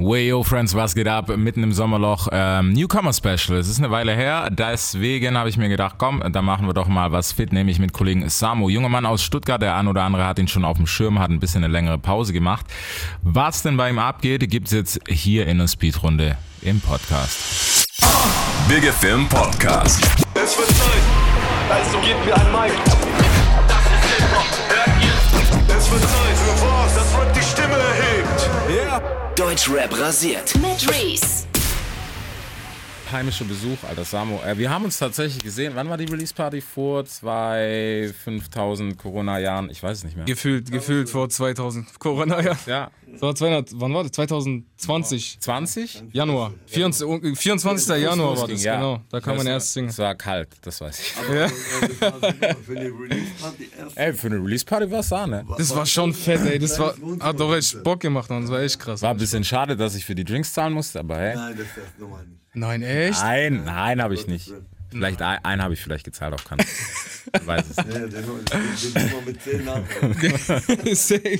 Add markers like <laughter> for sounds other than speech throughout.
Way yo Friends, was geht ab? Mitten im Sommerloch. Ähm, Newcomer Special. Es ist eine Weile her, deswegen habe ich mir gedacht, komm, da machen wir doch mal was fit, nämlich mit Kollegen Samu. Junger Mann aus Stuttgart, der ein oder andere hat ihn schon auf dem Schirm, hat ein bisschen eine längere Pause gemacht. Was denn bei ihm abgeht, gibt es jetzt hier in der Speedrunde im Podcast. Big Film Podcast. Es wird Zeit, also gebt mir ein Mic. Das ist Hip-Hop, hört ihr? Es wird Zeit für Deutschrap rasiert. Mit Reese. Heimischer Besuch, alter Samo. Äh, wir haben uns tatsächlich gesehen. Wann war die Release Party? Vor zwei, 5000 Corona-Jahren? Ich weiß es nicht mehr. Gefühlt, gefühlt vor 2000 Corona, ja. Das war 200, wann war das? 2020. 20? Januar. 24, 24. Januar war das, Ja. genau. Da kann man Das- erst singen. Es war kalt, das weiß ich. Ja. Für eine Release-Party erst. Ey, für eine Release Party war es Sahne. Das war schon fett, ey. Das war, hat doch echt Bock gemacht, man. Das war echt krass. War ein bisschen schade, dass ich für die Drinks zahlen musste, aber hey. Nein, das ist normal nicht. Nein, echt? Nein, nein, habe ich nicht. Vielleicht ein, einen habe ich vielleicht gezahlt auf Kanal. Ich weiß es nicht. <laughs> Ja, der nur- der nur mit 10 nach. <laughs> Safe.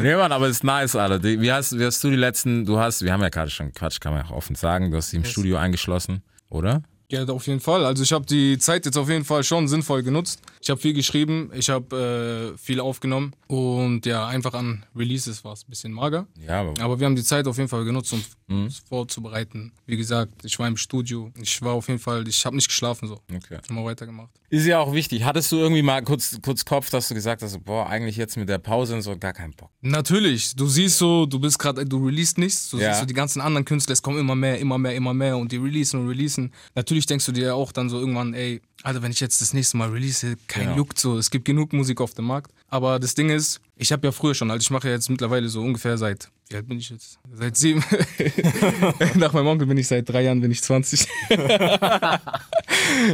Nee, Mann, aber es ist nice, Alter. Die- Wie hast, wie hast du die letzten, du hast, wir haben ja gerade schon Quatsch, kann man ja auch offen sagen, du hast sie im Studio eingeschlossen, oder? Ja, auf jeden Fall. Also ich habe die Zeit jetzt auf jeden Fall schon sinnvoll genutzt. Ich habe viel geschrieben, ich habe äh, viel aufgenommen und ja, einfach an Releases war es ein bisschen mager. Ja, aber Aber wir haben die Zeit auf jeden Fall genutzt, um es vorzubereiten. Wie gesagt, ich war im Studio. Ich war auf jeden Fall, ich habe nicht geschlafen so. okay. Immer weitergemacht. Ist ja auch wichtig. Hattest du irgendwie mal kurz, kurz Kopf, dass du gesagt hast, boah, eigentlich jetzt mit der Pause und so gar keinen Bock. Natürlich, du siehst so, du bist gerade, du release nichts, du Ja. siehst so die ganzen anderen Künstler, es kommen immer mehr, immer mehr, immer mehr und die releasen und releasen. Natürlich denkst du dir auch dann so irgendwann, ey, Alter, wenn ich jetzt das nächste Mal release, kein Genau. juckt so, es gibt genug Musik auf dem Markt. Aber das Ding ist, ich habe ja früher schon, also ich mache ja jetzt mittlerweile so ungefähr seit, wie alt bin ich jetzt? Seit sieben. <laughs> <laughs> Nach meinem Onkel bin ich seit drei Jahren, bin ich 20. <laughs>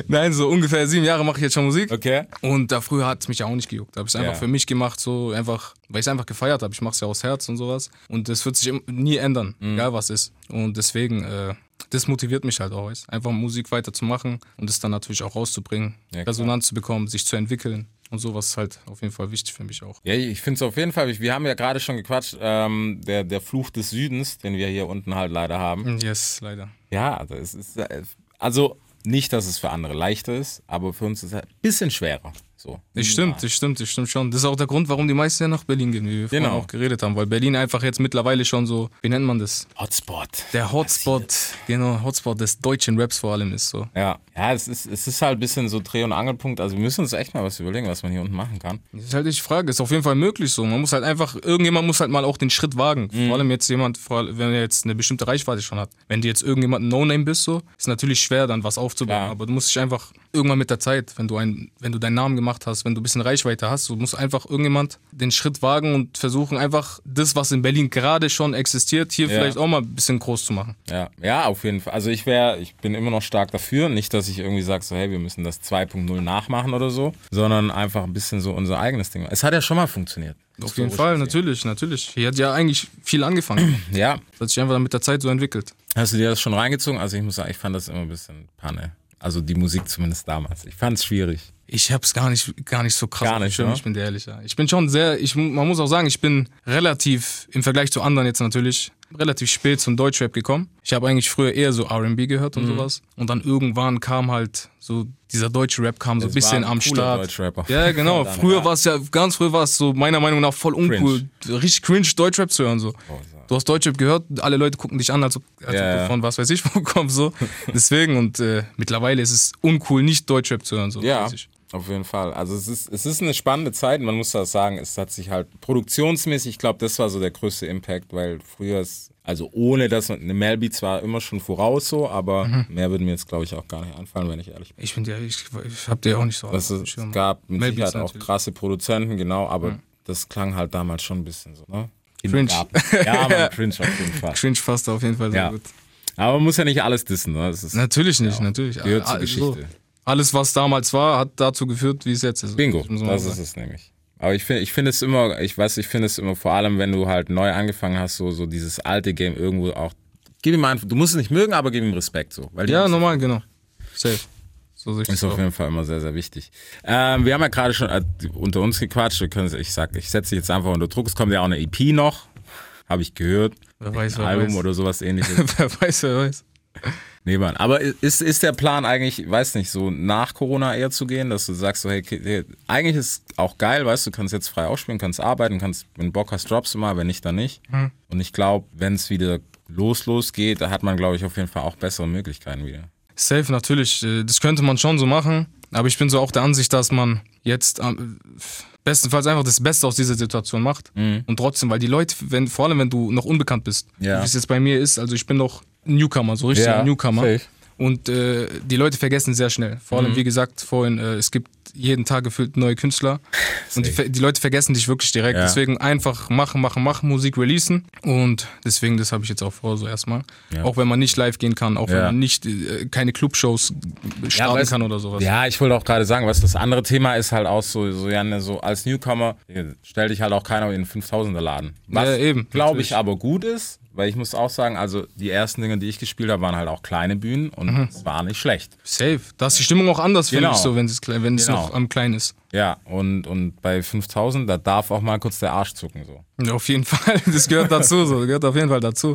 Nein, so ungefähr sieben Jahre mache ich jetzt schon Musik. Okay. Und da früher hat es mich ja auch nicht gejuckt. Da habe ich es einfach Ja. für mich gemacht, so einfach, weil ich es einfach gefeiert habe. Ich mache es ja aus Herz und sowas. Und das wird sich nie ändern, Mhm. egal was ist. Und deswegen, äh, das motiviert mich halt auch, weißt? einfach Musik weiterzumachen und es dann natürlich auch rauszubringen, Ja. Resonanz zu bekommen, sich zu entwickeln. Und sowas ist halt auf jeden Fall wichtig für mich auch. Ja, ich finde es auf jeden Fall, wir haben ja gerade schon gequatscht, ähm, der, der Fluch des Südens, den wir hier unten halt leider haben. Yes, leider. Ja, das ist, äh, also nicht, dass es für andere leichter ist, aber für uns ist es halt ein bisschen schwerer. So. Das stimmt, das stimmt, das stimmt schon. Das ist auch der Grund, warum die meisten ja nach Berlin gehen, wie wir vorhin Genau. auch geredet haben. Weil Berlin einfach jetzt mittlerweile schon so, wie nennt man das? Hotspot. Der Hotspot, genau, Hotspot des deutschen Raps vor allem ist so. Ja, ja es, ist, es ist halt ein bisschen so Dreh- und Angelpunkt. Also wir müssen uns echt mal was überlegen, was man hier unten machen kann. Das ist halt die Frage, ist auf jeden Fall möglich so. Man muss halt einfach, irgendjemand muss halt mal auch den Schritt wagen. Mhm. Vor allem jetzt jemand, wenn er jetzt eine bestimmte Reichweite schon hat. Wenn du jetzt irgendjemand ein No-Name bist, so, ist natürlich schwer, dann was aufzubauen. Klar. Aber du musst dich einfach irgendwann mit der Zeit, wenn du ein, wenn du deinen Namen gemacht hast, wenn du ein bisschen Reichweite hast, du musst einfach irgendjemand den Schritt wagen und versuchen, einfach das, was in Berlin gerade schon existiert, hier Ja. vielleicht auch mal ein bisschen groß zu machen. Ja, ja, auf jeden Fall. Also ich wäre, ich bin immer noch stark dafür. Nicht, dass ich irgendwie sage, so, hey, wir müssen das 2.0 nachmachen oder so, sondern einfach ein bisschen so unser eigenes Ding. Es hat ja schon mal funktioniert. Auf jeden Fall, natürlich, natürlich. Hier hat ja eigentlich viel angefangen. <clears throat> Ja. Das hat sich einfach dann mit der Zeit so entwickelt. Hast du dir das schon reingezogen? Also ich muss sagen, ich fand das immer ein bisschen Panne. Also die Musik zumindest damals. Ich fand es schwierig. Ich hab's gar nicht, gar nicht so krass. Gar nicht, ne? Ich bin dir ehrlich. Ja. Ich bin schon sehr, ich, man muss auch sagen, ich bin relativ, im Vergleich zu anderen jetzt natürlich, relativ spät zum Deutschrap gekommen. Ich habe eigentlich früher eher so R&B gehört Mhm. und sowas. Und dann irgendwann kam halt so, dieser deutsche Rap kam so ein bisschen am Start. Ja, <laughs> genau. Dann, früher ja. war es ja, ganz früher war es so, meiner Meinung nach voll uncool. Richtig cringe Deutschrap zu hören, so. Du hast Deutschrap gehört, alle Leute gucken dich an, als ob, als ob ja. du von was weiß ich <laughs> wo kommst, so. <laughs> Deswegen, und äh, mittlerweile ist es uncool, nicht Deutschrap zu hören, so. Ja, mäßig. Auf jeden Fall. Also es ist, es ist eine spannende Zeit. Man muss das sagen, es hat sich halt produktionsmäßig, ich glaube, das war so der größte Impact, weil früher ist, also ohne dass eine Melby zwar immer schon voraus so, aber Mhm. mehr würde mir jetzt, glaube ich, auch gar nicht einfallen, wenn ich ehrlich bin. Ich finde ja, ich, ich hab dir auch nicht so Das ist, es gab mit Melby Sicherheit auch krasse Produzenten, genau, aber das klang halt damals schon ein bisschen so, ne? Cringe. Ja, <laughs> man, cringe auf jeden Fall. Cringe fasst auf jeden Fall sehr Ja. gut. Aber man muss ja nicht alles dissen, ne? Ist, Natürlich nicht, natürlich. gehört zur Also, Geschichte. Alles, was damals war, hat dazu geführt, wie es jetzt ist. Bingo, mal das ist es nämlich. Aber ich finde ich finde es immer, ich weiß, ich finde es immer, vor allem wenn du halt neu angefangen hast, so, so dieses alte Game irgendwo auch, gib ihm einfach, du musst es nicht mögen, aber gib ihm Respekt so. Ja, normal, genau. Safe. So ist das auf auch. jeden Fall immer sehr, sehr wichtig. Ähm, wir haben ja gerade schon äh, unter uns gequatscht. Wir können, ich sag, ich setze dich jetzt einfach unter Druck. Es kommt ja auch eine EP noch, habe ich gehört. Wer weiß, Ein wer Album weiß. oder sowas <laughs> ähnliches. wer weiß, wer weiß. Nee, Mann. Aber ist, ist der Plan eigentlich, weiß nicht, so nach Corona eher zu gehen, dass du sagst, so, hey, eigentlich ist auch geil, weißt du, kannst jetzt frei ausspielen, kannst arbeiten, kannst, wenn Bock hast, droppst du mal, wenn nicht, dann nicht. Hm. Und ich glaube, wenn es wieder los, los geht, da hat man, glaube ich, auf jeden Fall auch bessere Möglichkeiten wieder. Safe, natürlich. äh, Das könnte man schon so machen. Aber ich bin so auch der Ansicht, dass man jetzt ähm, bestenfalls einfach das Beste aus dieser Situation macht. Und trotzdem, weil die Leute, wenn, vor allem wenn du noch unbekannt bist, Ja. wie es jetzt bei mir ist, also ich bin noch Newcomer, so richtiger Newcomer. safe. Und äh, die Leute vergessen sehr schnell. Vor Mhm. allem, wie gesagt, vorhin, äh, es gibt jeden Tag gefühlt neue Künstler. Und die, die Leute vergessen dich wirklich direkt. Ja. Deswegen einfach machen, machen, machen, Musik releasen. Und deswegen, das habe ich jetzt auch vor, so erstmal. Ja. Auch wenn man nicht live gehen kann, auch wenn Ja. man nicht äh, keine Clubshows starten kann oder sowas. Ja, ich wollte auch gerade sagen, was das andere Thema ist halt auch so, so, ja, ne, so als Newcomer stell dich halt auch keiner in den 5000er Laden. Was, Ja, eben, glaube ich, aber gut ist, weil ich muss auch sagen, also die ersten Dinge, die ich gespielt habe, waren halt auch kleine Bühnen und Mhm. es war nicht schlecht. Safe. Da ist die Stimmung auch anders, finde Genau. ich, so, wenn es, klein- wenn es Genau. noch am klein ist. Ja, und, und bei 5000, da darf auch mal kurz der Arsch zucken, so. Ja, auf jeden <laughs> Fall. Das gehört dazu, so. Gehört auf jeden Fall dazu.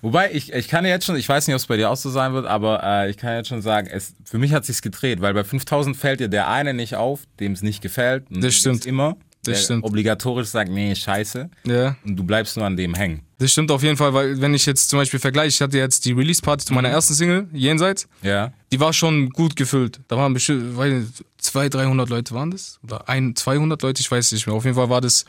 Wobei, ich, ich kann jetzt schon, ich weiß nicht, ob es bei dir auch so sein wird, aber äh, ich kann jetzt schon sagen, es, für mich hat sich's gedreht, weil bei 5000 fällt dir der eine nicht auf, dem es nicht gefällt. Das stimmt. immer, Das stimmt. obligatorisch sagt, nee, scheiße. Ja. Und du bleibst nur an dem hängen. Das stimmt auf jeden Fall, weil wenn ich jetzt zum Beispiel vergleiche, ich hatte jetzt die Release-Party zu meiner Mhm. ersten Single, Jenseits, Ja. die war schon gut gefüllt. Da waren bestimmt, weiß nicht, 200, 300 Leute waren das? Oder ein, 200 Leute, ich weiß nicht mehr. Auf jeden Fall war das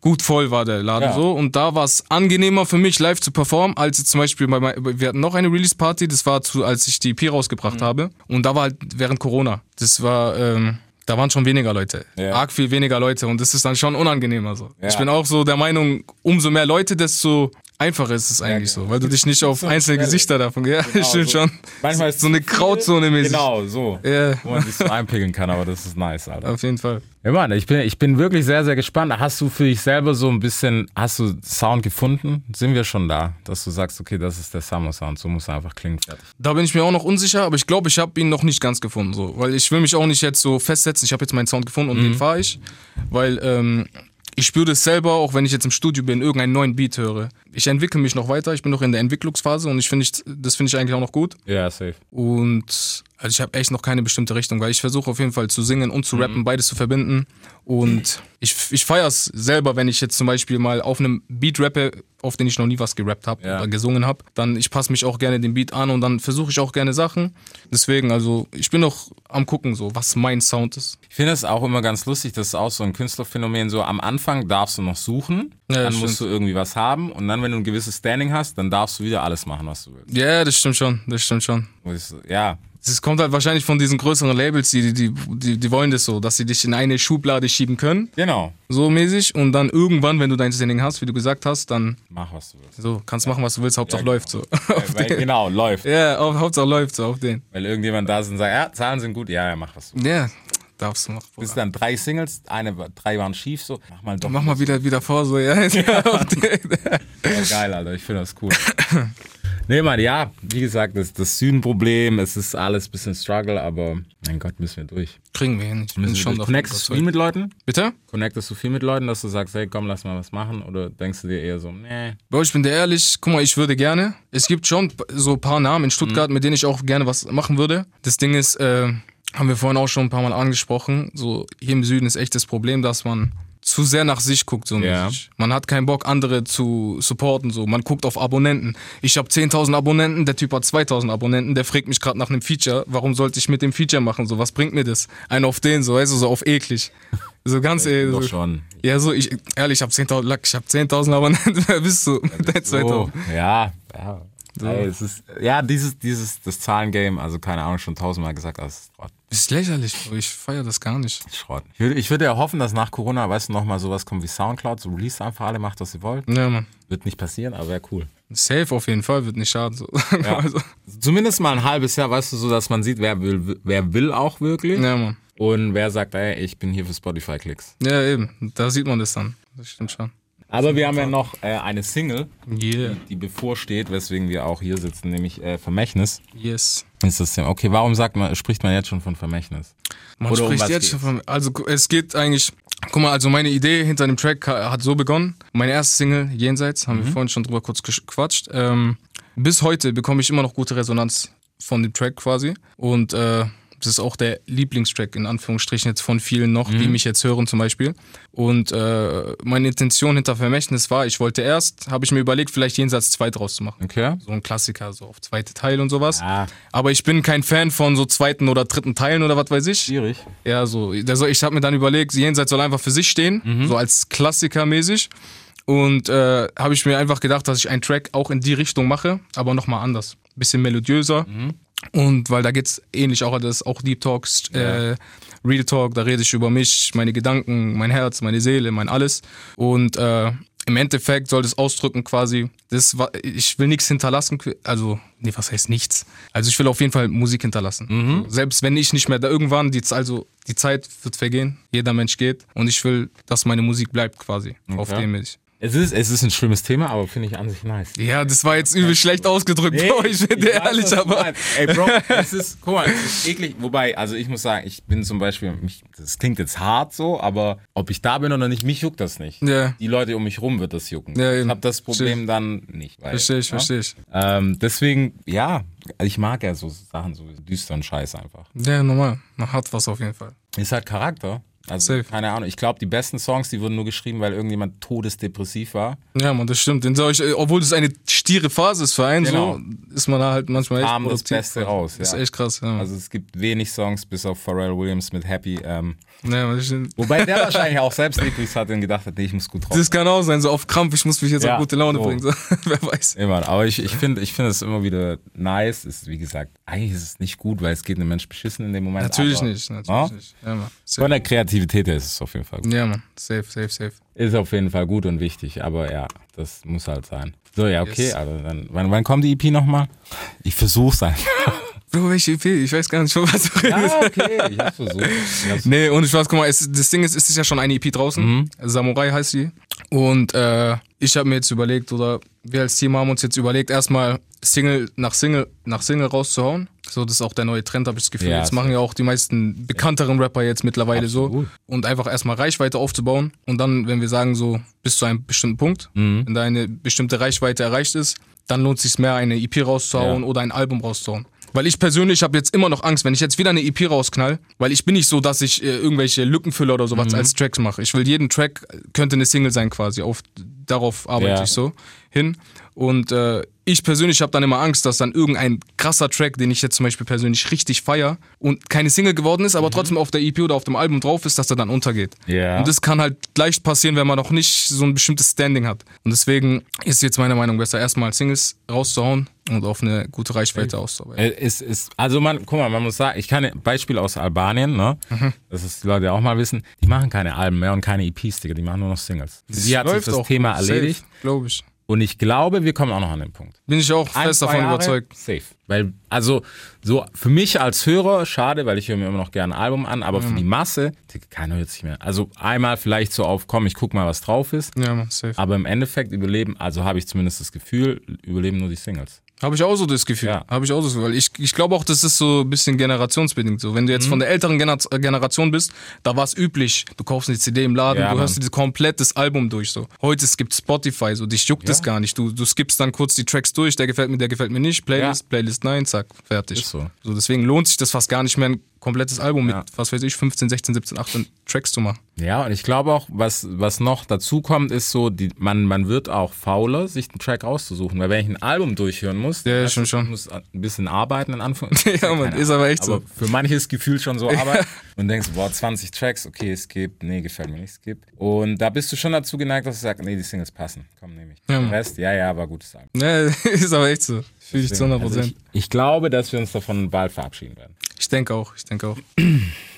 gut voll, war der Laden Ja. so. Und da war es angenehmer für mich, live zu performen, als jetzt zum Beispiel bei, wir hatten noch eine Release-Party, das war zu, als ich die EP Mhm. rausgebracht habe. Und da war halt während Corona. Das war, ähm, da waren schon weniger Leute. Ja. Arg viel weniger Leute. Und das ist dann schon unangenehmer so. Ja. Ich bin auch so der Meinung, umso mehr Leute, desto einfacher ist es eigentlich genau. so. Weil du dich nicht auf einzelne Gesichter davon, ja, stimmt <laughs> so- schon. Manchmal ist so eine. Grauzone mäßig. Genau, so. Ja. Wo man sich so einpegeln kann, aber das ist nice, Alter. Auf jeden Fall. Ja, Mann, ich bin, ich bin wirklich sehr, sehr gespannt. Hast du für dich selber so ein bisschen, hast du Sound gefunden? Sind wir schon da, dass du sagst, okay, das ist der Summer-Sound, so muss er einfach klingen. Fertig. Da bin ich mir auch noch unsicher, aber ich glaube, ich habe ihn noch nicht ganz gefunden. So. Weil ich will mich auch nicht jetzt so festsetzen, ich habe jetzt meinen Sound gefunden und den fahre ich. Weil ähm, ich spüre das selber, auch wenn ich jetzt im Studio bin, irgendeinen neuen Beat höre. Ich entwickle mich noch weiter, ich bin noch in der Entwicklungsphase und ich finde, das finde ich eigentlich auch noch gut. Ja, safe. Und also ich habe echt noch keine bestimmte Richtung, weil ich versuche auf jeden Fall zu singen und zu rappen, beides zu verbinden. Und ich, ich feiere es selber, wenn ich jetzt zum Beispiel mal auf einem Beat rappe, auf den ich noch nie was gerappt habe Ja. oder gesungen habe. Dann ich passe mich auch gerne dem Beat an und dann versuche ich auch gerne Sachen. Deswegen, also ich bin noch am gucken, so was mein Sound ist. Ich finde es auch immer ganz lustig, das ist auch so ein Künstlerphänomen, so am Anfang darfst du noch suchen, Ja, dann musst du irgendwie was haben und dann, wenn du ein gewisses Standing hast, dann darfst du wieder alles machen, was du willst. Ja, das stimmt schon, das stimmt schon. Ja, Es kommt halt wahrscheinlich von diesen größeren Labels, die, die, die, die wollen das so, dass sie dich in eine Schublade schieben können, genau. so mäßig. Und dann irgendwann, wenn du dein Standing hast, wie du gesagt hast, dann Mach, was du willst. So, kannst machen, was du willst, Hauptsache Ja, läuft so. <laughs> Weil, weil, genau, läuft. ja, auf, Hauptsache läuft so, auf den. Weil irgendjemand da ist und sagt, ja, Zahlen sind gut, ja, ja, mach was du willst. Ja, darfst du noch. Bis dann drei Singles, eine, drei waren schief, so, mach mal doch. Mach mal wieder, wieder vor, so, ja. <laughs> <laughs> ja. Ja, geil, Alter, ich finde das cool. Nee, Mann, ja, wie gesagt, das, das Südenproblem, es ist alles ein bisschen Struggle, aber mein Gott, müssen wir durch. Kriegen wir hin. Ich bin Müssen wir schon durch. Connectest du viel mit Leuten? Bitte? Connectest du viel mit Leuten, dass du sagst, hey, komm, lass mal was machen? Oder denkst du dir eher so, nee. Bro, ich bin dir ehrlich, guck mal, ich würde gerne. Es gibt schon so ein paar Namen in Stuttgart, mit denen ich auch gerne was machen würde. Das Ding ist, äh, haben wir vorhin auch schon ein paar Mal angesprochen, so hier im Süden ist echt das Problem, dass man zu sehr nach sich guckt, so Ja. Man hat keinen Bock, andere zu supporten, so. Man guckt auf Abonnenten. Ich habe 10.000 Abonnenten, der Typ hat 2.000 Abonnenten, der fragt mich gerade nach einem Feature. Warum sollte ich mit dem Feature machen? So, was bringt mir das? Einen auf den, so, weißt du, so auf eklig. So ganz <laughs> ehrlich. Doch so. schon. Ja, so, ich, ehrlich, ich habe 10.000, Lack, ich habe 10.000 Abonnenten, <laughs> wer bist du? 2.000. So, ja, ja. Ey, es ist, ja, dieses, dieses, das Zahlengame, also keine Ahnung, schon tausendmal gesagt, Schrott. Das ist lächerlich, Bro. Ich feiere das gar nicht. Schrott. Ich würde, ich würde ja hoffen, dass nach Corona, weißt du, nochmal sowas kommt wie Soundcloud, so release einfach alle, macht, was ihr wollt. Ja, Mann. Wird nicht passieren, aber wäre cool. Safe auf jeden Fall, wird nicht schaden. So. Ja. <laughs> also, Zumindest mal ein halbes Jahr, weißt du, so dass man sieht, wer will, wer will auch wirklich ja, Mann. und wer sagt, ey, ich bin hier für Spotify-Klicks. Ja, eben. Da sieht man das dann. Das stimmt schon. Aber wir haben ja noch äh, eine Single, Yeah. die bevorsteht, weswegen wir auch hier sitzen, nämlich äh, Vermächtnis. Yes. Ist das Thema. Okay, warum sagt man, spricht man jetzt schon von Vermächtnis? Man Oder um spricht was jetzt geht's? schon von. Also es geht eigentlich. Guck mal, also meine Idee hinter dem Track ha- hat so begonnen. Meine erste Single, Jenseits, haben Mhm. wir vorhin schon drüber kurz gequatscht. Ähm, bis heute bekomme ich immer noch gute Resonanz von dem Track quasi. Und äh, das ist auch der Lieblingstrack in Anführungsstrichen jetzt von vielen noch, Mhm. die mich jetzt hören zum Beispiel. Und äh, meine Intention hinter Vermächtnis war, ich wollte erst, habe ich mir überlegt, vielleicht Jenseits 2 draus zu machen. Okay. So ein Klassiker, so auf zweite Teil und sowas. Ah. Aber ich bin kein Fan von so zweiten oder dritten Teilen oder was weiß ich. Schwierig. Ja, so. Soll, ich habe mir dann überlegt, Jenseits soll einfach für sich stehen, Mhm. so als Klassiker mäßig. Und äh, habe ich mir einfach gedacht, dass ich einen Track auch in die Richtung mache, aber nochmal anders. Bisschen melodiöser. Mhm. Und weil da geht's ähnlich auch, das auch Deep Talks, äh, Real Talk, da rede ich über mich, meine Gedanken, mein Herz, meine Seele, mein alles. Und äh, im Endeffekt soll das ausdrücken quasi, das war, ich will nichts hinterlassen, also, nee, was heißt nichts? Also ich will auf jeden Fall Musik hinterlassen. Mhm. Selbst wenn ich nicht mehr da irgendwann, die, also die Zeit wird vergehen, jeder Mensch geht und ich will, dass meine Musik bleibt quasi, auf Okay. dem ich. Es ist, es ist ein schlimmes Thema, aber finde ich an sich nice. Ja, das war jetzt übel schlecht ausgedrückt, Bro, ich bin dir ehrlich, aber... Ey, Bro, <laughs> es ist, guck mal, es ist eklig. Wobei, also ich muss sagen, ich bin zum Beispiel, mich, das klingt jetzt hart so, aber ob ich da bin oder nicht, mich juckt das nicht. Ja. Die Leute um mich rum wird das jucken. Ja, ich habe das Problem dann nicht. Weil, Verstehe ich, ja? verstehe ich. Ähm, deswegen, ja, ich mag ja so Sachen, so düsteren Scheiß einfach. Ja, normal. Man hat was auf jeden Fall. Ist halt Charakter. Also, Safe. keine Ahnung. Ich glaube, die besten Songs, die wurden nur geschrieben, weil irgendjemand todesdepressiv war. Ja, man, das stimmt. Obwohl das eine stiere Phase ist für einen, Genau. so ist man da halt manchmal echt Kam das. Beste raus, Das ist ja. echt krass, ja. Also, es gibt wenig Songs, bis auf Pharrell Williams mit Happy. Ähm, ja, man, das, stimmt. wobei der <laughs> wahrscheinlich auch selbst Liquid hat und gedacht hat, nee, ich muss gut drauf das kann auch sein, so auf Krampf, ich muss mich jetzt Ja, auf gute Laune so. bringen. So. <laughs> Wer weiß. Immer, aber ich, ich finde ich finde es immer wieder nice. Ist, wie gesagt, eigentlich ist es nicht gut, weil es geht einem Mensch beschissen in dem Moment. Natürlich aber, nicht, natürlich Ja? nicht. Ja, man. Von der Kreativität her ist es auf jeden Fall gut. Ja, man. Safe, safe, safe. Ist auf jeden Fall gut und wichtig, aber ja, das muss halt sein. So, ja, okay, Yes. also dann, wann, wann kommt die EP nochmal? Ich versuch's einfach. <laughs> Bro, welche EP? Ich weiß gar nicht, von was du redest. Ah, okay, ich hab's versucht. Ich hab's Nee, und ich weiß, guck mal, es, das Ding ist, es ist ja schon eine EP draußen. Mhm. Samurai heißt die. Und äh, ich habe mir jetzt überlegt, oder wir als Team haben uns jetzt überlegt, erstmal Single nach Single nach Single rauszuhauen. So, das ist auch der neue Trend, habe ich das Gefühl. Ja, jetzt machen ja auch die meisten bekannteren Rapper jetzt mittlerweile so. Absolut. Und einfach erstmal Reichweite aufzubauen. Und dann, wenn wir sagen, so bis zu einem bestimmten Punkt, Mhm. wenn da eine bestimmte Reichweite erreicht ist, dann lohnt es sich mehr, eine EP rauszuhauen Ja. oder ein Album rauszuhauen. Weil ich persönlich habe jetzt immer noch Angst, wenn ich jetzt wieder eine EP rausknall, weil ich bin nicht so, dass ich äh, irgendwelche Lückenfüller oder Mhm. sowas als Tracks mache. Ich will jeden Track könnte eine Single sein quasi. Auf, darauf arbeite Ja. ich so hin. Und äh, ich persönlich habe dann immer Angst, dass dann irgendein krasser Track, den ich jetzt zum Beispiel persönlich richtig feier und keine Single geworden ist, aber trotzdem auf der EP oder auf dem Album drauf ist, dass er dann untergeht. Mhm. Ja. Und das kann halt leicht passieren, wenn man noch nicht so ein bestimmtes Standing hat. Und deswegen ist jetzt meiner Meinung besser, erstmal Singles rauszuhauen und auf eine gute Reichweite auszuarbeiten. Äh, Ist, ist, also man, guck mal, man muss sagen, ich kann ein Beispiel aus Albanien, ne? Mhm. Das ist die Leute auch mal wissen, die machen keine Alben mehr und keine EPs, Digga, die machen nur noch Singles. Sie hat sich das Thema erledigt Glaube ich. Und ich glaube, wir kommen auch noch an den Punkt. Bin ich auch Ein, fest davon Jahre, überzeugt. Safe. Weil, also, so für mich als Hörer, schade, weil ich höre mir immer noch gerne ein Album an, aber für die Masse, keiner hört sich mehr. Also einmal vielleicht so auf, komm, ich guck mal, was drauf ist. Ja, safe. Aber im Endeffekt überleben, also habe ich zumindest das Gefühl, überleben nur die Singles. Habe ich auch so das Gefühl. Ja. Habe ich auch so das Gefühl. Weil ich, ich glaube auch, das ist so ein bisschen generationsbedingt. So, wenn du jetzt Mhm. von der älteren Gener Generation bist, da war es üblich. Du kaufst eine CD im Laden, Ja, du Mann. hörst dir komplett das Album durch. So. Heute es gibt Spotify, so dich juckt es gar nicht. Du, du skippst dann kurz die Tracks durch, der gefällt mir, der gefällt mir nicht. Playlist, Ja. Playlist, nein, zack, fertig. Ist so. so. Deswegen lohnt sich das fast gar nicht mehr, komplettes Album Ja. mit, was weiß ich, 15, 16, 17, 18 Tracks zu machen. Ja, und ich glaube auch, was, was noch dazu kommt, ist so, die, man, man wird auch fauler, sich einen Track rauszusuchen. Weil wenn ich ein Album durchhören muss, Ja, weißt schon, schon. muss ein bisschen arbeiten, in Anführungszeichen. <laughs> Ja, Mann, ist aber echt so. aber für manches Gefühl schon so <laughs> Arbeit. und denkst, boah, 20 Tracks, okay, skip, nee, gefällt mir nicht, skip. Und da bist du schon dazu geneigt, dass du sagst, nee, die Singles passen, komm, nehme ich. Ja, Den. Rest, ja, ja, war gutes Album. Ja, <laughs> ist aber echt so. Fühle ich zu 100 Also Prozent. ich, ich glaube, dass wir uns davon bald verabschieden werden. Ich denke auch, ich denke auch.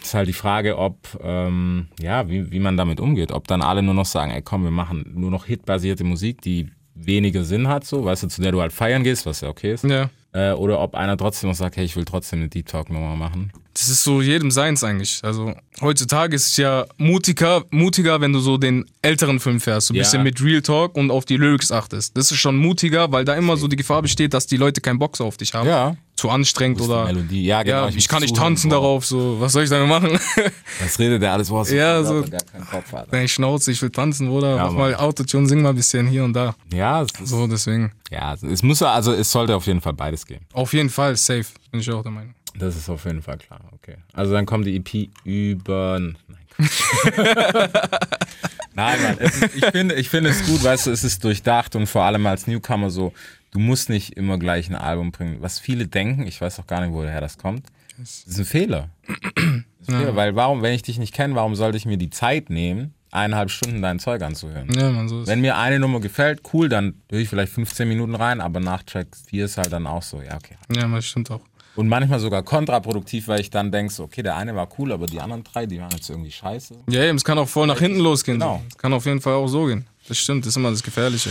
ist halt die Frage, ob, ähm, ja, wie, wie man damit umgeht. Ob dann alle nur noch sagen, ey komm, wir machen nur noch hitbasierte Musik, die weniger Sinn hat, so, weißt du, zu der du halt feiern gehst, was ja okay ist. Ja. Äh, oder ob einer trotzdem noch sagt, hey, ich will trotzdem eine Deep Talk-Nummer machen. Das ist so jedem seins eigentlich. Also heutzutage ist es ja mutiger, mutiger, wenn du so den älteren Film fährst, so ein Ja. bisschen mit Real Talk und auf die Lyrics achtest. Das ist schon mutiger, weil da immer so die Gefahr besteht, dass die Leute keinen Bock auf dich haben. Ja. Zu anstrengend oder Melodie. Ja, genau. ja, ich ich, kann nicht tanzen boah. darauf, so was soll ich damit machen? <laughs> Das redet der alles, so Ja, so- gar keinen Kopf, Alter. Deine Schnauze, ich will tanzen, oder? Ja, Mach mal Autotune, sing mal ein bisschen hier und da. Ja, So, deswegen. ja, es muss, also es sollte auf jeden Fall beides gehen. Auf jeden Fall, safe, bin ich auch der Meinung. Das ist auf jeden Fall klar, okay. Also dann kommt die EP über. Nein. <laughs> Nein, Mann. Ist, ich, finde, ich finde es gut, weißt du, es ist durchdacht und vor allem als Newcomer so, du musst nicht immer gleich ein Album bringen. Was viele denken, ich weiß auch gar nicht, woher das kommt, das ist ein Fehler. Ist ein Fehler weil warum, wenn ich dich nicht kenne, warum sollte ich mir die Zeit nehmen, eineinhalb Stunden dein Zeug anzuhören? Ja, man, so ist Wenn mir eine Nummer gefällt, cool, dann höre ich vielleicht 15 Minuten rein, aber nach Track 4 ist halt dann auch so, ja, okay. Ja, das stimmt auch. Und manchmal sogar kontraproduktiv, weil ich dann denke, so, okay, der eine war cool, aber die anderen drei, die waren jetzt irgendwie scheiße. Ja, eben, es kann auch voll nach hinten losgehen. Genau. Es kann auf jeden Fall auch so gehen. Das stimmt, das ist immer das Gefährliche.